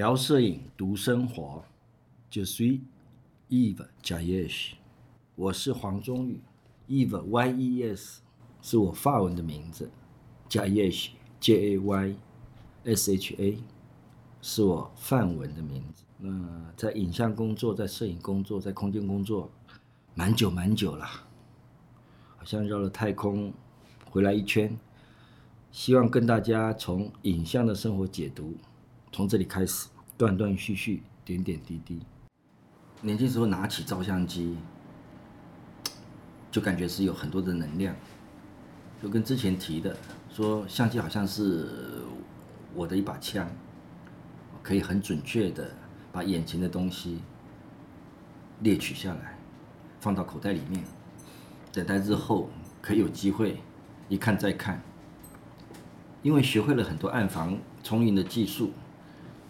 聊摄影，读生活。Je suis Yves Jayesh，我是黄忠宇。Yves Y E S 是我法文的名字，Jayesh J A Y S H A 是我梵文的名字。那在影像工作，在摄影工作，在空间工作，蛮久蛮久了，好像绕了太空回来一圈。希望跟大家从影像的生活解读，从这里开始，断断续续，点点滴滴。年轻时候拿起照相机，就感觉是有很多的能量，就跟之前提的说，相机好像是我的一把枪，可以很准确的把眼前的东西猎取下来，放到口袋里面，等待日后可以有机会一看再看。因为学会了很多暗房冲印的技术，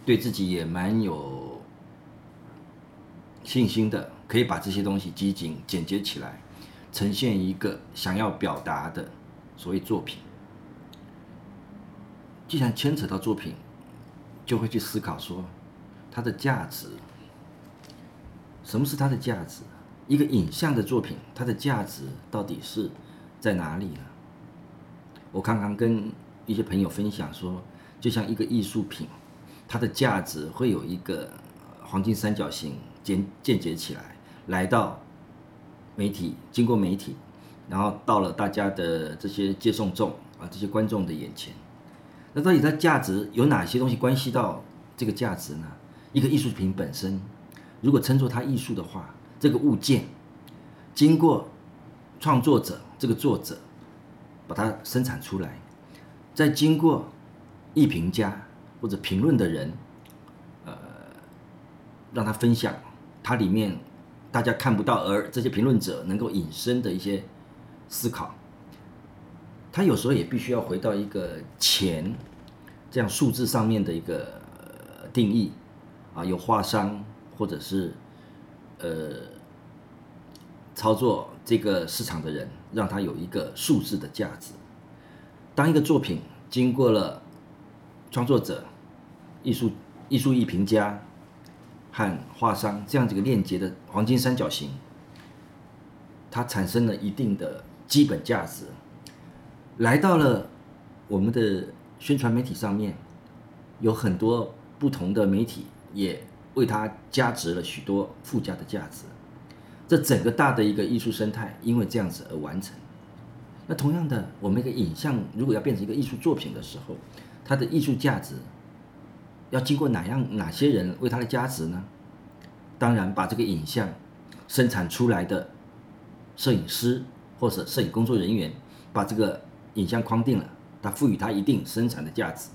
对自己也蛮有信心的，可以把这些东西集锦简洁起来，呈现一个想要表达的所谓作品。既然牵扯到作品，就会去思考说它的价值。什么是它的价值？一个影像的作品，它的价值到底是在哪里呢？我刚刚跟。一些朋友分享说，就像一个艺术品，它的价值会有一个黄金三角形间间接起来，来到媒体，经过媒体，然后到了大家的这些接送众啊，这些观众的眼前。那到底它价值有哪些东西关系到这个价值呢？一个艺术品本身，如果称作它艺术的话，这个物件经过创作者这个作者把它生产出来。再经过艺评家或者评论的人，呃，让他分享它里面大家看不到，而这些评论者能够引申的一些思考。他有时候也必须要回到一个钱这样数字上面的一个定义啊，有画商或者是呃操作这个市场的人，让他有一个数字的价值。当一个作品经过了创作者、艺术艺术艺评家和画商这样几个链接的黄金三角形，它产生了一定的基本价值，来到了我们的宣传媒体上面，有很多不同的媒体也为它加值了许多附加的价值，这整个大的一个艺术生态因为这样子而完成。那同样的，我们一个影像如果要变成一个艺术作品的时候，它的艺术价值要经过哪样哪些人为它的加值呢？当然，把这个影像生产出来的摄影师或者摄影工作人员把这个影像框定了，它赋予它一定生产的价值。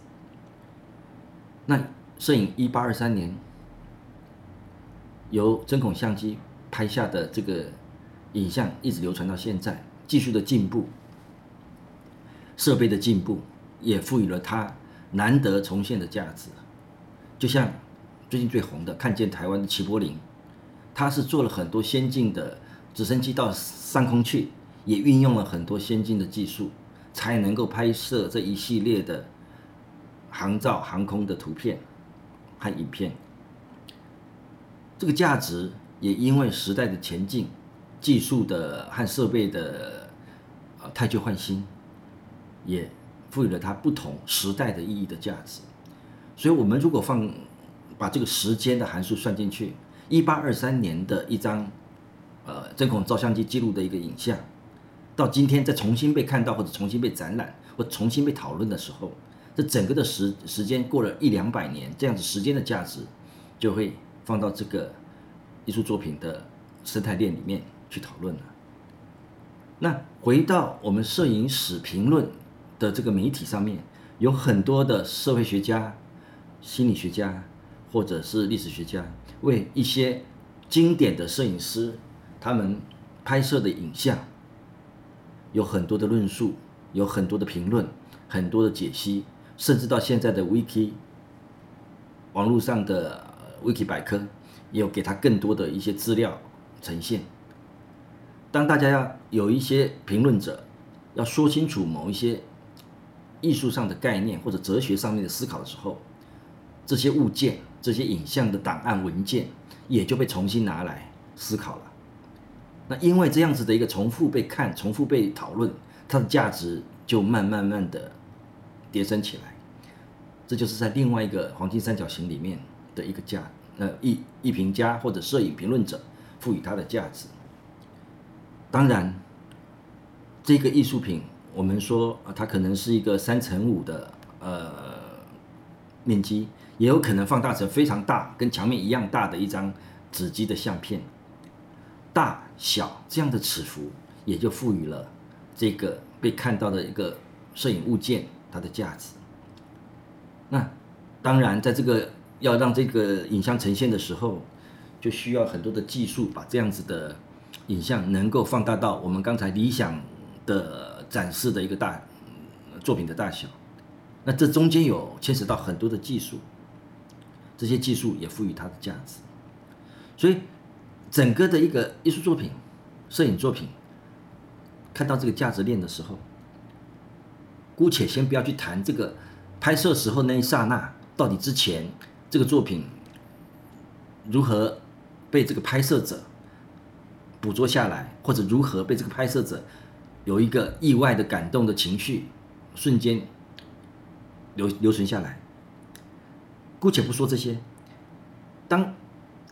那摄影一八二三年由针孔相机拍下的这个影像，一直流传到现在，技术的进步。设备的进步也赋予了它难得重现的价值，就像最近最红的《看见台湾的齐柏林》，他是做了很多先进的直升机到上空去，也运用了很多先进的技术，才能够拍摄这一系列的航照航空的图片和影片。这个价值也因为时代的前进、技术的和设备的呃太旧换新。也赋予了它不同时代的意义的价值，所以，我们如果放把这个时间的函数算进去，一八二三年的一张呃针孔照相机记录的一个影像，到今天再重新被看到或者重新被展览或重新被讨论的时候，这整个的时时间过了一两百年，这样子时间的价值就会放到这个艺术作品的生态链里面去讨论了。那回到我们摄影史评论。的这个媒体上面有很多的社会学家、心理学家或者是历史学家，为一些经典的摄影师他们拍摄的影像有很多的论述，有很多的评论，很多的解析，甚至到现在的 Wiki 网络上的 Wiki 百科也有给他更多的一些资料呈现。当大家要有一些评论者要说清楚某一些。艺术上的概念或者哲学上面的思考的时候，这些物件、这些影像的档案文件也就被重新拿来思考了。那因为这样子的一个重复被看、重复被讨论，它的价值就慢慢慢的叠升起来。这就是在另外一个黄金三角形里面的一个价，呃，艺艺评家或者摄影评论者赋予它的价值。当然，这个艺术品，我们说，它可能是一个三乘五的呃面积，也有可能放大成非常大，跟墙面一样大的一张纸基的相片。大小这样的尺幅，也就赋予了这个被看到的一个摄影物件它的价值。那当然，在这个要让这个影像呈现的时候，就需要很多的技术，把这样子的影像能够放大到我们刚才理想的展示的一个大作品的大小。那这中间有牵扯到很多的技术，这些技术也赋予它的价值。所以，整个的一个艺术作品、摄影作品，看到这个价值链的时候，姑且先不要去谈这个。拍摄时候那一刹那，到底之前这个作品如何被这个拍摄者捕捉下来，或者如何被这个拍摄者有一个意外的感动的情绪瞬间留留存下来？姑且不说这些，当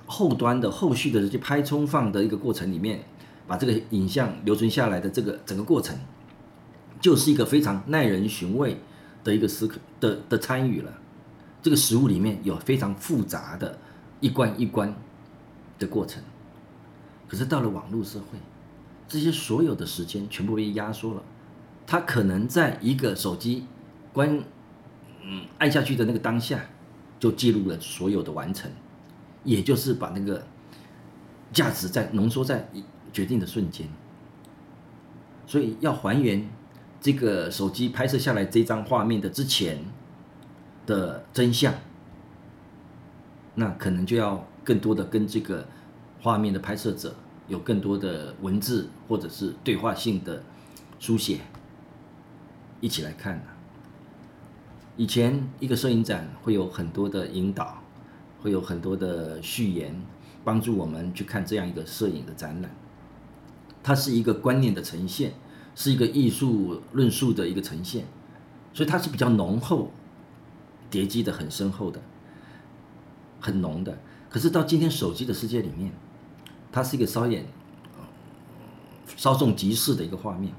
后端的后续的这些拍冲放的一个过程里面，把这个影像留存下来的这个整个过程，就是一个非常耐人寻味。的一个思考的的参与了，这个食物里面有非常复杂的一关一关的过程，可是到了网络社会，这些所有的时间全部被压缩了，它可能在一个手机关嗯按下去的那个当下，就记录了所有的完成，也就是把那个价值在浓缩在决定的瞬间，所以要还原。这个手机拍摄下来这张画面的之前的真相，那可能就要更多的跟这个画面的拍摄者有更多的文字或者是对话性的书写一起来看了。以前一个摄影展会有很多的引导，会有很多的序言，帮助我们去看这样一个摄影的展览，它是一个观念的呈现。是一个艺术论述的一个呈现，所以它是比较浓厚、叠积的很深厚的、很浓的。可是到今天手机的世界里面，它是一个稍眼、稍纵即逝的一个画面。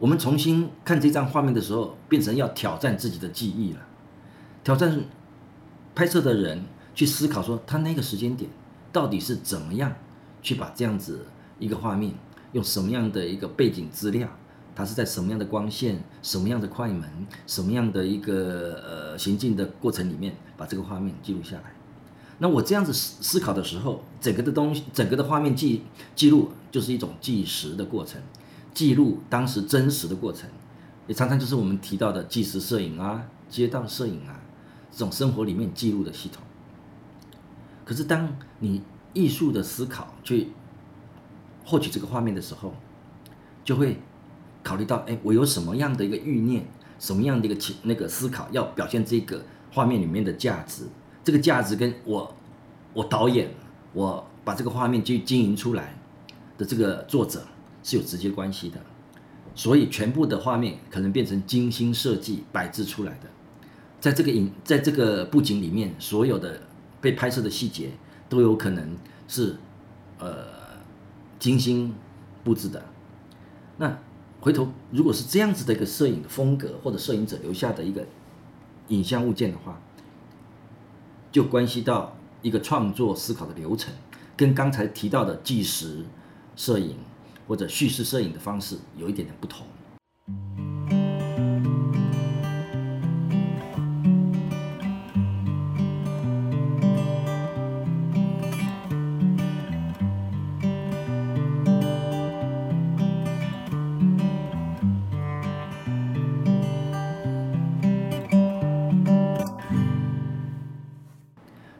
我们重新看这张画面的时候，变成要挑战自己的记忆了，挑战拍摄的人去思考说，他那个时间点到底是怎么样去把这样子一个画面。用什么样的一个背景资料？它是在什么样的光线、什么样的快门、什么样的一个呃行进的过程里面，把这个画面记录下来？那我这样子思思考的时候，整个的东西，整个的画面记记录就是一种计时的过程，记录当时真实的过程，也常常就是我们提到的纪实摄影啊、街道摄影啊这种生活里面记录的系统。可是当你艺术的思考去获取这个画面的时候，就会考虑到，哎，我有什么样的一个欲念，什么样的一个情那个思考，要表现这个画面里面的价值。这个价值跟我，我导演，我把这个画面去经营出来的这个作者是有直接关系的。所以，全部的画面可能变成精心设计摆置出来的，在这个影，在这个布景里面，所有的被拍摄的细节都有可能是，呃。精心布置的，那回头如果是这样子的一个摄影风格或者摄影者留下的一个影像物件的话，就关系到一个创作思考的流程，跟刚才提到的纪实摄影或者叙事摄影的方式有一点点不同。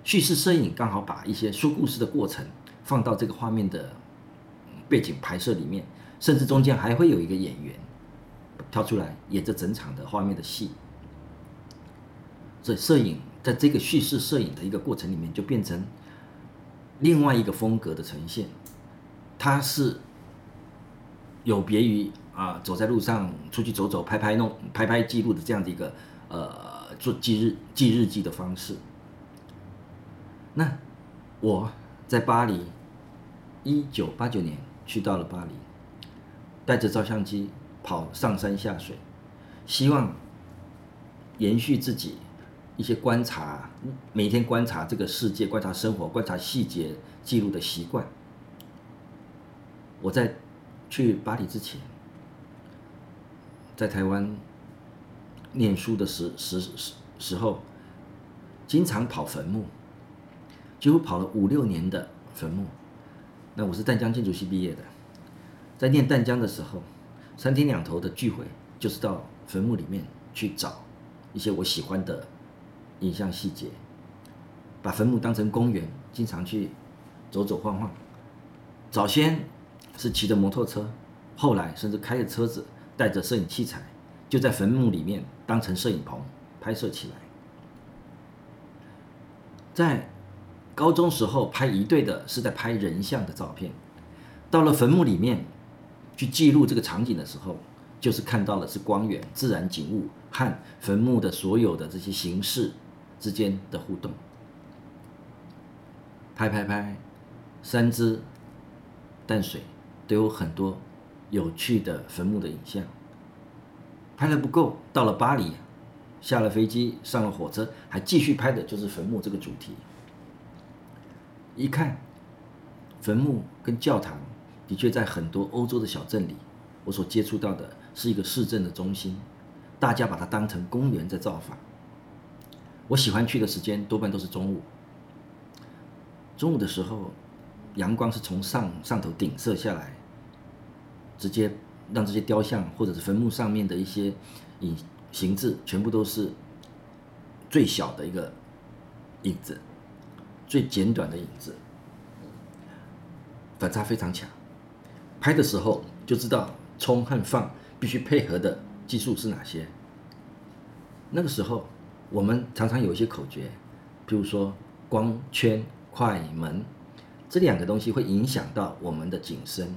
叙事摄影刚好把一些说故事的过程放到这个画面的背景拍摄里面，甚至中间还会有一个演员跳出来演这整场的画面的戏。所以摄影在这个叙事摄影的一个过程里面，就变成另外一个风格的呈现。它是有别于啊，走在路上出去走走、拍拍弄、拍拍记录的这样的一个呃做记日记日记的方式。那我在巴黎，一九八九年去到了巴黎，带着照相机跑上山下水，希望延续自己一些观察，每天观察这个世界、观察生活、观察细节记录的习惯。我在去巴黎之前，在台湾念书的时时时时候，经常跑坟墓。几乎跑了五六年的坟墓。那我是淡江建筑系毕业的，在念淡江的时候，三天两头的聚会就是到坟墓里面去找一些我喜欢的影像细节，把坟墓当成公园，经常去走走晃晃。早先是骑着摩托车，后来甚至开着车子，带着摄影器材，就在坟墓里面当成摄影棚拍摄起来，在。高中时候拍一对的是在拍人像的照片，到了坟墓里面去记录这个场景的时候，就是看到的是光源、自然景物和坟墓的所有的这些形式之间的互动。拍拍拍，三支淡水都有很多有趣的坟墓的影像。拍了不够，到了巴黎，下了飞机，上了火车，还继续拍的就是坟墓这个主题。一看，坟墓跟教堂的确在很多欧洲的小镇里，我所接触到的是一个市政的中心，大家把它当成公园在造访。我喜欢去的时间多半都是中午。中午的时候，阳光是从上上头顶射下来，直接让这些雕像或者是坟墓上面的一些影形制，全部都是最小的一个影子。最简短的影子，反差非常强。拍的时候就知道冲和放必须配合的技术是哪些。那个时候我们常常有一些口诀，比如说光圈、快门这两个东西会影响到我们的景深，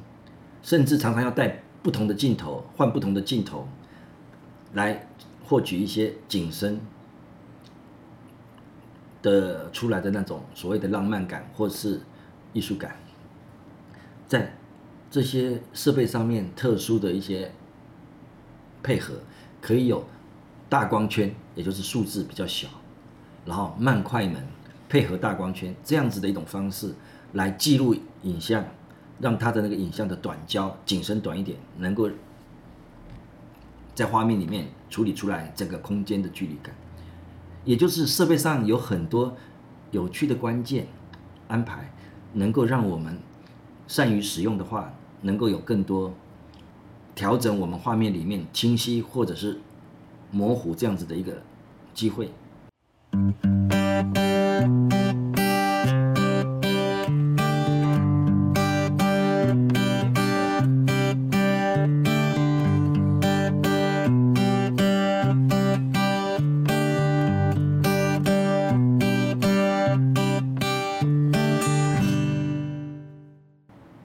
甚至常常要带不同的镜头，换不同的镜头来获取一些景深。的出来的那种所谓的浪漫感或是艺术感，在这些设备上面特殊的一些配合，可以有大光圈，也就是数字比较小，然后慢快门配合大光圈这样子的一种方式来记录影像，让它的那个影像的短焦景深短一点，能够在画面里面处理出来整个空间的距离感。也就是设备上有很多有趣的关键安排，能够让我们善于使用的话，能够有更多调整我们画面里面清晰或者是模糊这样子的一个机会。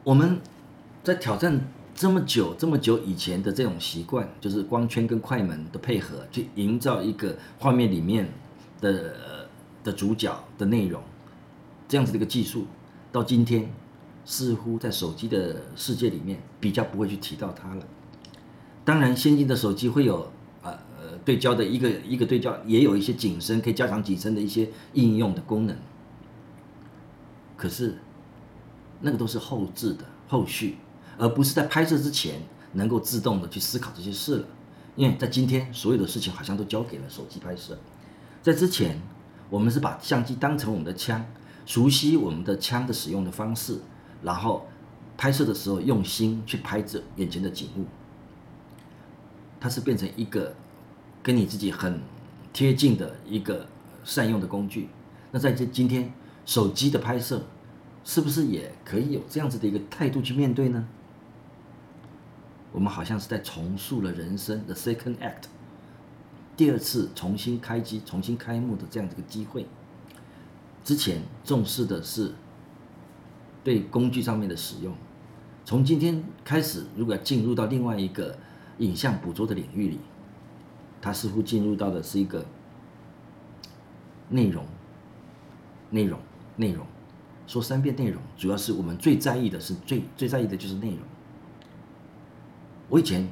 我们在挑战这么久、这么久以前的这种习惯，就是光圈跟快门的配合，去营造一个画面里面的的主角的内容，这样子的一个技术，到今天似乎在手机的世界里面比较不会去提到它了。当然，先进的手机会有呃呃对焦的一个一个对焦，也有一些景深可以加强景深的一些应用的功能。可是那个都是后置的后续。而不是在拍摄之前能够自动的去思考这些事了，因为在今天所有的事情好像都交给了手机拍摄。在之前，我们是把相机当成我们的枪，熟悉我们的枪的使用的方式，然后拍摄的时候用心去拍着眼前的景物。它是变成一个跟你自己很贴近的一个善用的工具。那在这今天手机的拍摄，是不是也可以有这样子的一个态度去面对呢？我们好像是在重塑了人生的 second act，第二次重新开机、重新开幕的这样的一个机会。之前重视的是对工具上面的使用，从今天开始，如果要进入到另外一个影像捕捉的领域里，它似乎进入到的是一个内容、内容、内容。说三遍内容，主要是我们最在意的是最最在意的就是内容。我以前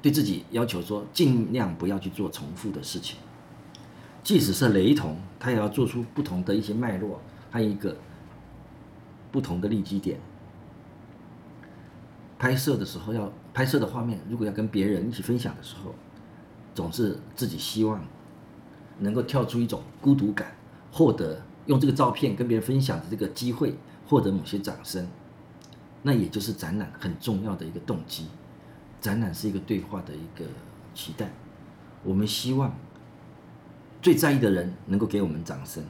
对自己要求说，尽量不要去做重复的事情，即使是雷同，它也要做出不同的一些脉络，还有一个不同的立基点。拍摄的时候要拍摄的画面，如果要跟别人一起分享的时候，总是自己希望能够跳出一种孤独感，获得。用这个照片跟别人分享的这个机会，获得某些掌声，那也就是展览很重要的一个动机。展览是一个对话的一个期待，我们希望最在意的人能够给我们掌声，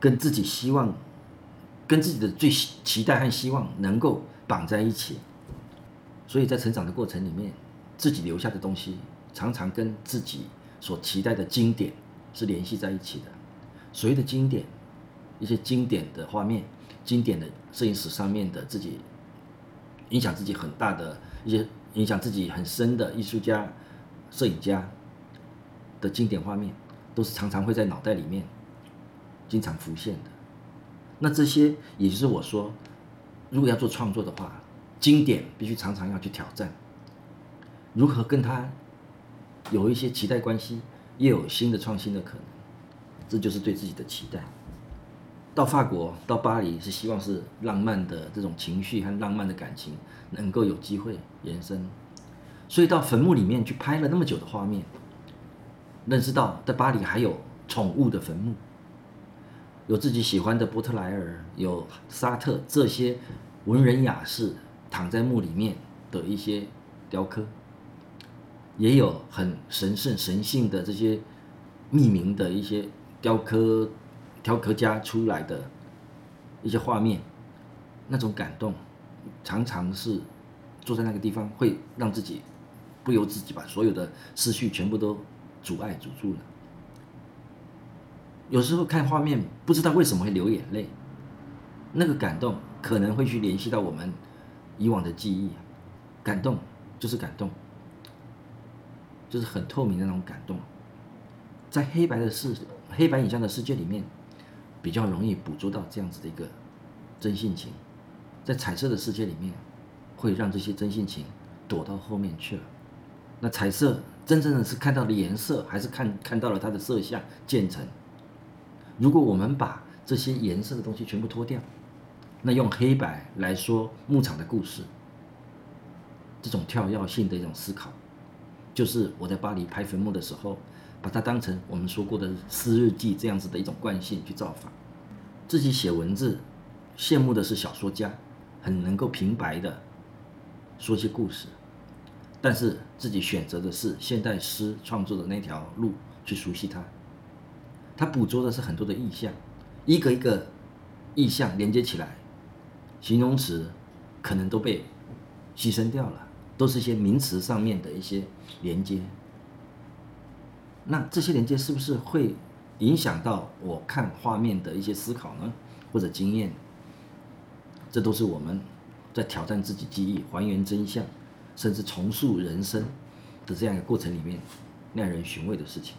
跟自己希望、跟自己的最期待和希望能够绑在一起。所以在成长的过程里面，自己留下的东西常常跟自己所期待的经典是联系在一起的。所谓的经典，一些经典的画面，经典的摄影史上面的自己，影响自己很大的一些影响自己很深的艺术家、摄影家的经典画面，都是常常会在脑袋里面经常浮现的。那这些也就是我说，如果要做创作的话，经典必须常常要去挑战，如何跟他有一些期待关系，又有新的创新的可能。这就是对自己的期待。到法国，到巴黎，是希望是浪漫的这种情绪和浪漫的感情能够有机会延伸。所以到坟墓里面去拍了那么久的画面，认识到在巴黎还有宠物的坟墓，有自己喜欢的波特莱尔，有沙特这些文人雅士躺在墓里面的一些雕刻，也有很神圣神性的这些命名的一些。雕刻、雕刻家出来的一些画面，那种感动，常常是坐在那个地方，会让自己不由自己把所有的思绪全部都阻碍阻住了。有时候看画面，不知道为什么会流眼泪，那个感动可能会去联系到我们以往的记忆，感动就是感动，就是很透明的那种感动，在黑白的世。黑白影像的世界里面，比较容易捕捉到这样子的一个真性情，在彩色的世界里面，会让这些真性情躲到后面去了。那彩色真正的是看到的颜色，还是看看到了它的色相渐层？如果我们把这些颜色的东西全部脱掉，那用黑白来说牧场的故事，这种跳跃性的一种思考，就是我在巴黎拍坟墓的时候。把它当成我们说过的诗日记这样子的一种惯性去造访，自己写文字，羡慕的是小说家，很能够平白的说些故事，但是自己选择的是现代诗创作的那条路去熟悉它。它捕捉的是很多的意象，一个一个意象连接起来，形容词可能都被牺牲掉了，都是一些名词上面的一些连接。那这些连接是不是会影响到我看画面的一些思考呢，或者经验？这都是我们在挑战自己记忆、还原真相，甚至重塑人生的这样一个过程里面耐人寻味的事情。